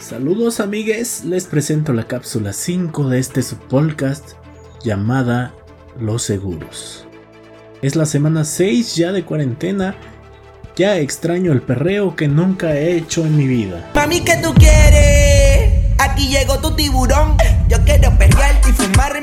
Saludos amigues, les presento la cápsula 5 de este subpodcast llamada Los Seguros. Es la semana 6 ya de cuarentena, ya extraño el perreo que nunca he hecho en mi vida. Mami, ¿qué tú quieres? Aquí llegó tu tiburón, yo quiero perrearte y fumarme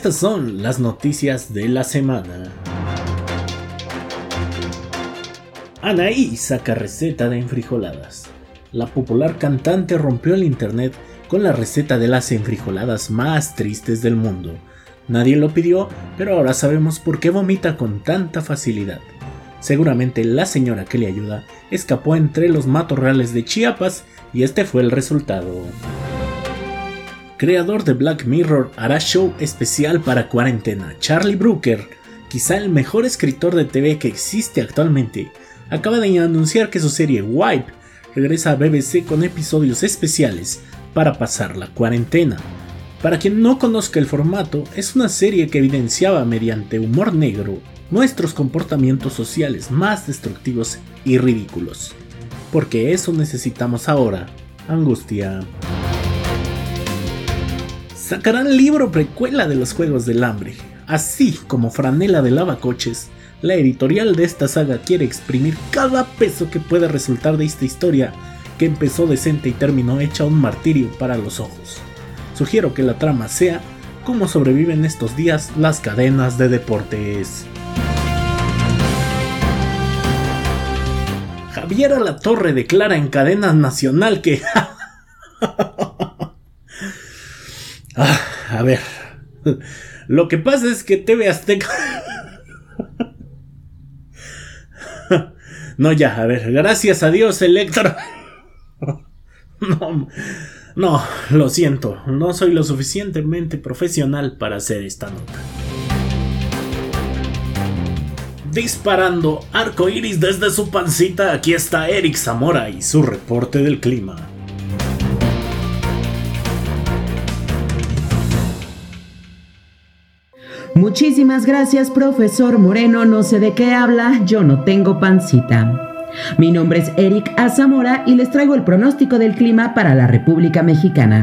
Estas son las noticias de la semana. Anaí saca receta de enfrijoladas. La popular cantante rompió el internet con la receta de las enfrijoladas más tristes del mundo. Nadie lo pidió, pero ahora sabemos por qué vomita con tanta facilidad. Seguramente la señora que le ayuda escapó entre los matorrales de Chiapas y este fue el resultado creador de Black Mirror, hará show especial para cuarentena. Charlie Brooker, quizá el mejor escritor de TV que existe actualmente, acaba de anunciar que su serie Wipe regresa a BBC con episodios especiales para pasar la cuarentena. Para quien no conozca el formato, es una serie que evidenciaba mediante humor negro nuestros comportamientos sociales más destructivos y ridículos. Porque eso necesitamos ahora, angustia sacarán libro precuela de los Juegos del Hambre. Así como Franela de Lavacoches, la editorial de esta saga quiere exprimir cada peso que pueda resultar de esta historia que empezó decente y terminó hecha un martirio para los ojos. Sugiero que la trama sea cómo sobreviven estos días las cadenas de deportes. Javier La Torre declara en cadena nacional que Ah, a ver. Lo que pasa es que TV Azteca. No, ya, a ver, gracias a Dios, Electra. No, no, lo siento, no soy lo suficientemente profesional para hacer esta nota. Disparando arco iris desde su pancita, aquí está Eric Zamora y su reporte del clima. Muchísimas gracias, profesor Moreno. No sé de qué habla, yo no tengo pancita. Mi nombre es Eric Azamora y les traigo el pronóstico del clima para la República Mexicana.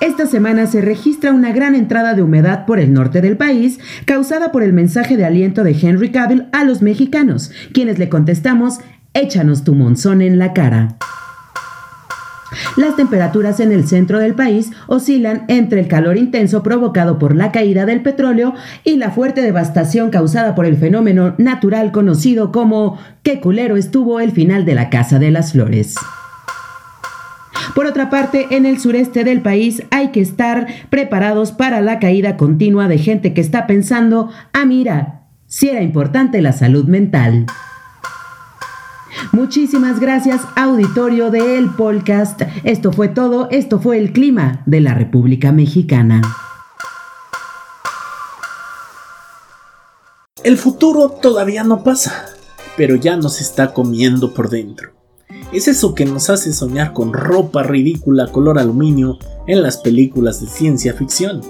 Esta semana se registra una gran entrada de humedad por el norte del país, causada por el mensaje de aliento de Henry Cavill a los mexicanos, quienes le contestamos, échanos tu monzón en la cara. Las temperaturas en el centro del país oscilan entre el calor intenso provocado por la caída del petróleo y la fuerte devastación causada por el fenómeno natural conocido como qué culero estuvo el final de la Casa de las Flores. Por otra parte, en el sureste del país hay que estar preparados para la caída continua de gente que está pensando, ah mira, si era importante la salud mental. Muchísimas gracias, auditorio de El Podcast. Esto fue todo, esto fue el clima de la República Mexicana. El futuro todavía no pasa, pero ya nos está comiendo por dentro. Es eso que nos hace soñar con ropa ridícula color aluminio en las películas de ciencia ficción.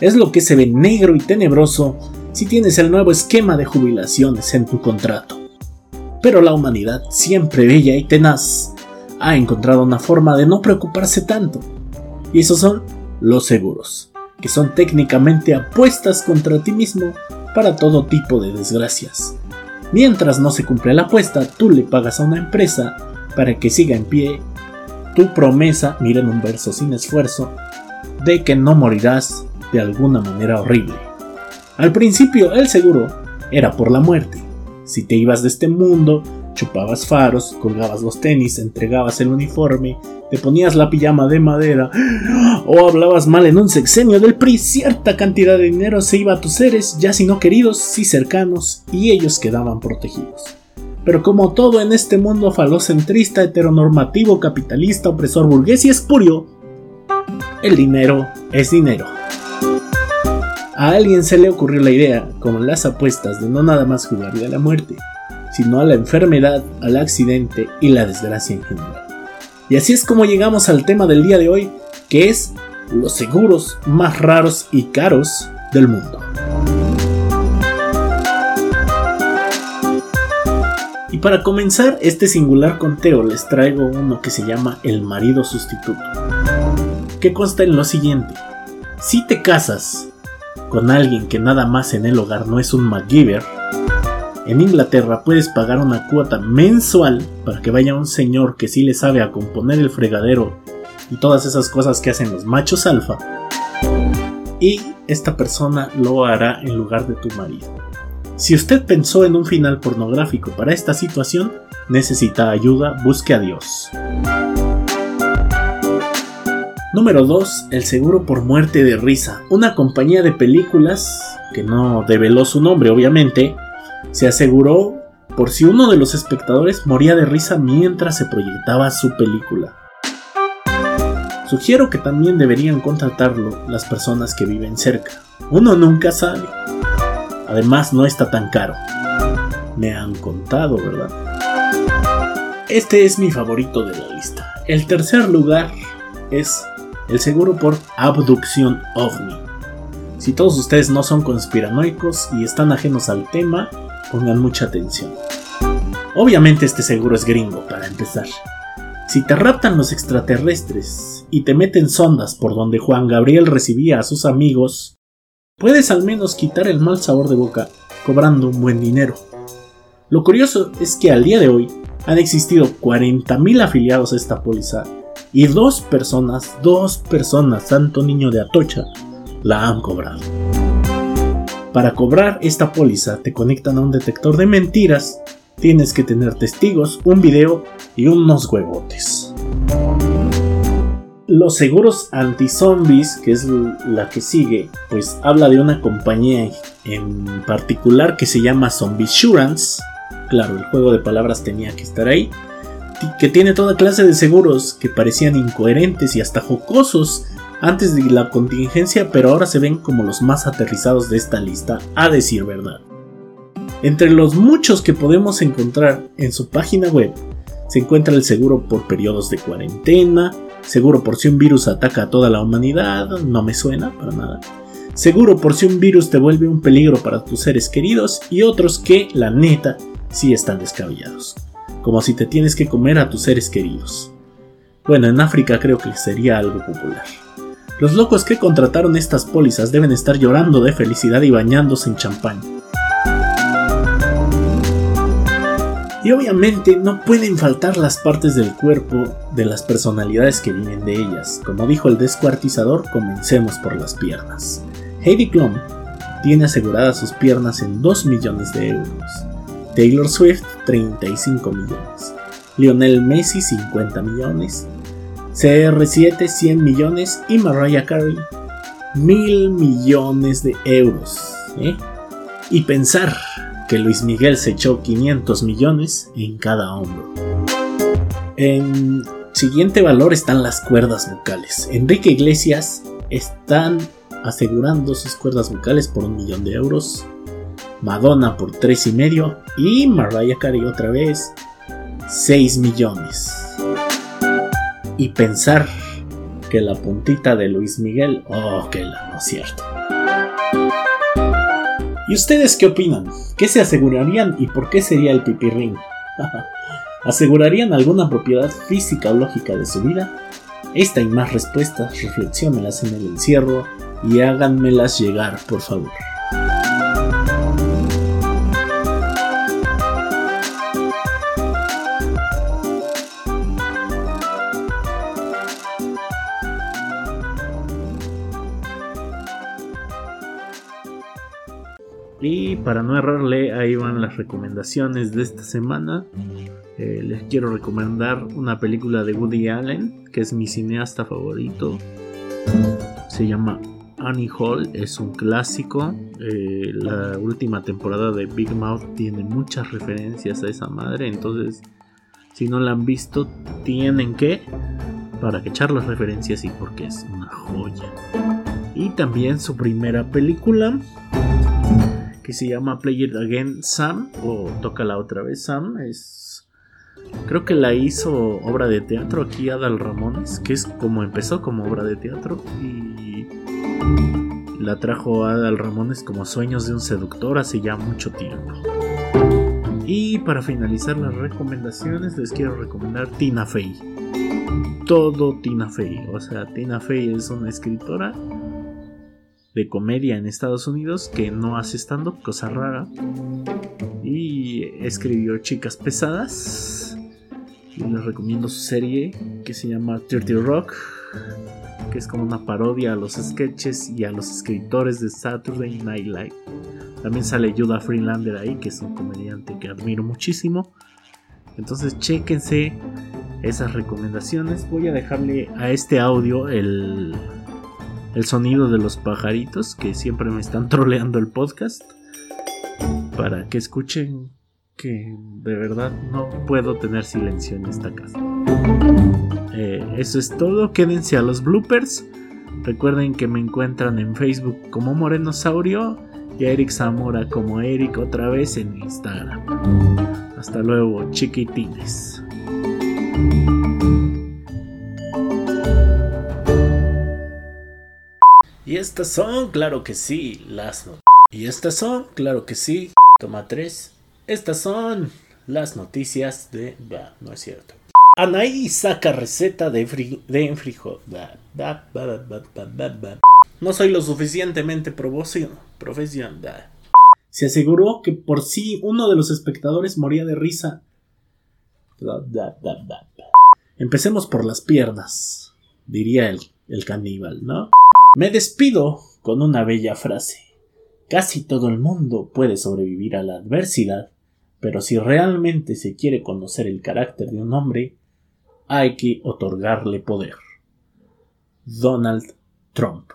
Es lo que se ve negro y tenebroso si tienes el nuevo esquema de jubilaciones en tu contrato. Pero la humanidad, siempre bella y tenaz, ha encontrado una forma de no preocuparse tanto. Y esos son los seguros, que son técnicamente apuestas contra ti mismo para todo tipo de desgracias. Mientras no se cumple la apuesta, tú le pagas a una empresa para que siga en pie tu promesa, miren un verso sin esfuerzo, de que no morirás de alguna manera horrible. Al principio el seguro era por la muerte, si te ibas de este mundo, chupabas faros, colgabas los tenis, entregabas el uniforme, te ponías la pijama de madera o hablabas mal en un sexenio del PRI, cierta cantidad de dinero se iba a tus seres, ya si no queridos, si cercanos, y ellos quedaban protegidos. Pero como todo en este mundo falocentrista, heteronormativo, capitalista, opresor, burgués y espurio, el dinero es dinero. A alguien se le ocurrió la idea, como las apuestas, de no nada más jugarle a la muerte, sino a la enfermedad, al accidente y la desgracia en general. Y así es como llegamos al tema del día de hoy, que es los seguros más raros y caros del mundo. Y para comenzar este singular conteo les traigo uno que se llama el marido sustituto, que consta en lo siguiente. Si te casas con alguien que nada más en el hogar no es un MacGyver, en Inglaterra puedes pagar una cuota mensual para que vaya un señor que sí le sabe a componer el fregadero y todas esas cosas que hacen los machos alfa. Y esta persona lo hará en lugar de tu marido. Si usted pensó en un final pornográfico para esta situación, necesita ayuda, busque a Dios. Número 2. El seguro por muerte de risa. Una compañía de películas, que no develó su nombre obviamente, se aseguró por si uno de los espectadores moría de risa mientras se proyectaba su película. Sugiero que también deberían contratarlo las personas que viven cerca. Uno nunca sabe. Además no está tan caro. Me han contado, ¿verdad? Este es mi favorito de la lista. El tercer lugar es el seguro por abducción ovni. Si todos ustedes no son conspiranoicos y están ajenos al tema, pongan mucha atención. Obviamente este seguro es gringo, para empezar. Si te raptan los extraterrestres y te meten sondas por donde Juan Gabriel recibía a sus amigos, puedes al menos quitar el mal sabor de boca cobrando un buen dinero. Lo curioso es que al día de hoy han existido 40.000 afiliados a esta póliza y dos personas, dos personas, santo niño de Atocha, la han cobrado. Para cobrar esta póliza te conectan a un detector de mentiras tienes que tener testigos, un video y unos huevotes. Los seguros anti-zombies, que es la que sigue, pues habla de una compañía en particular que se llama Zombiesurance. Claro, el juego de palabras tenía que estar ahí. Que tiene toda clase de seguros que parecían incoherentes y hasta jocosos antes de la contingencia, pero ahora se ven como los más aterrizados de esta lista, a decir verdad. Entre los muchos que podemos encontrar en su página web se encuentra el seguro por periodos de cuarentena, seguro por si un virus ataca a toda la humanidad, no me suena para nada, seguro por si un virus te vuelve un peligro para tus seres queridos y otros que, la neta, sí están descabellados, como si te tienes que comer a tus seres queridos. Bueno, en África creo que sería algo popular. Los locos que contrataron estas pólizas deben estar llorando de felicidad y bañándose en champán. Y obviamente no pueden faltar las partes del cuerpo de las personalidades que viven de ellas. Como dijo el descuartizador, comencemos por las piernas. Heidi Klum tiene aseguradas sus piernas en 2 millones de euros. Taylor Swift 35 millones. Lionel Messi 50 millones. CR7 100 millones y Mariah Carey mil millones de euros. ¿eh? Y pensar que Luis Miguel se echó 500 millones en cada hombro. En siguiente valor están las cuerdas vocales. Enrique Iglesias están asegurando sus cuerdas vocales por un millón de euros. Madonna por tres y medio y Mariah Carey otra vez 6 millones. Y pensar que la puntita de Luis Miguel, oh, que la no es cierto. ¿Y ustedes qué opinan? ¿Qué se asegurarían y por qué sería el pipirrín? ¿Asegurarían alguna propiedad física o lógica de su vida? Esta y más respuestas reflexionenlas en el encierro y háganmelas llegar, por favor. Y para no errarle, ahí van las recomendaciones de esta semana. Eh, les quiero recomendar una película de Woody Allen, que es mi cineasta favorito. Se llama Annie Hall, es un clásico. Eh, la última temporada de Big Mouth tiene muchas referencias a esa madre, entonces si no la han visto, tienen que para que echar las referencias y porque es una joya. Y también su primera película, que se llama Play It Again Sam o Tócala otra vez Sam. Es Creo que la hizo obra de teatro aquí Adal Ramones, que es como empezó como obra de teatro y la trajo Adal Ramones como Sueños de un seductor hace ya mucho tiempo. Y para finalizar las recomendaciones les quiero recomendar Tina Fey. Todo Tina Fey, o sea, Tina Fey es una escritora de comedia en Estados Unidos que no hace stand-up, cosa rara. Y escribió Chicas Pesadas. Y les recomiendo su serie que se llama Dirty Rock, que es como una parodia a los sketches y a los escritores de Saturday Night Live. También sale Judah Freelander ahí, que es un comediante que admiro muchísimo. Entonces, chéquense esas recomendaciones. Voy a dejarle a este audio el el sonido de los pajaritos que siempre me están troleando el podcast para que escuchen que de verdad no puedo tener silencio en esta casa. Eh, eso es todo, quédense a los bloopers. Recuerden que me encuentran en Facebook como Morenosaurio y a Eric Zamora como Eric otra vez en Instagram. Hasta luego, chiquitines. Y estas son, claro que sí, las noticias. Y estas son, claro que sí, toma tres. Estas son las noticias de... Bah, no es cierto. Anaí saca receta de, fri de enfrijo. No soy lo suficientemente profesional. Se aseguró que por sí uno de los espectadores moría de risa. Empecemos por las piernas, diría el, el caníbal, ¿no? Me despido con una bella frase. Casi todo el mundo puede sobrevivir a la adversidad, pero si realmente se quiere conocer el carácter de un hombre, hay que otorgarle poder. Donald Trump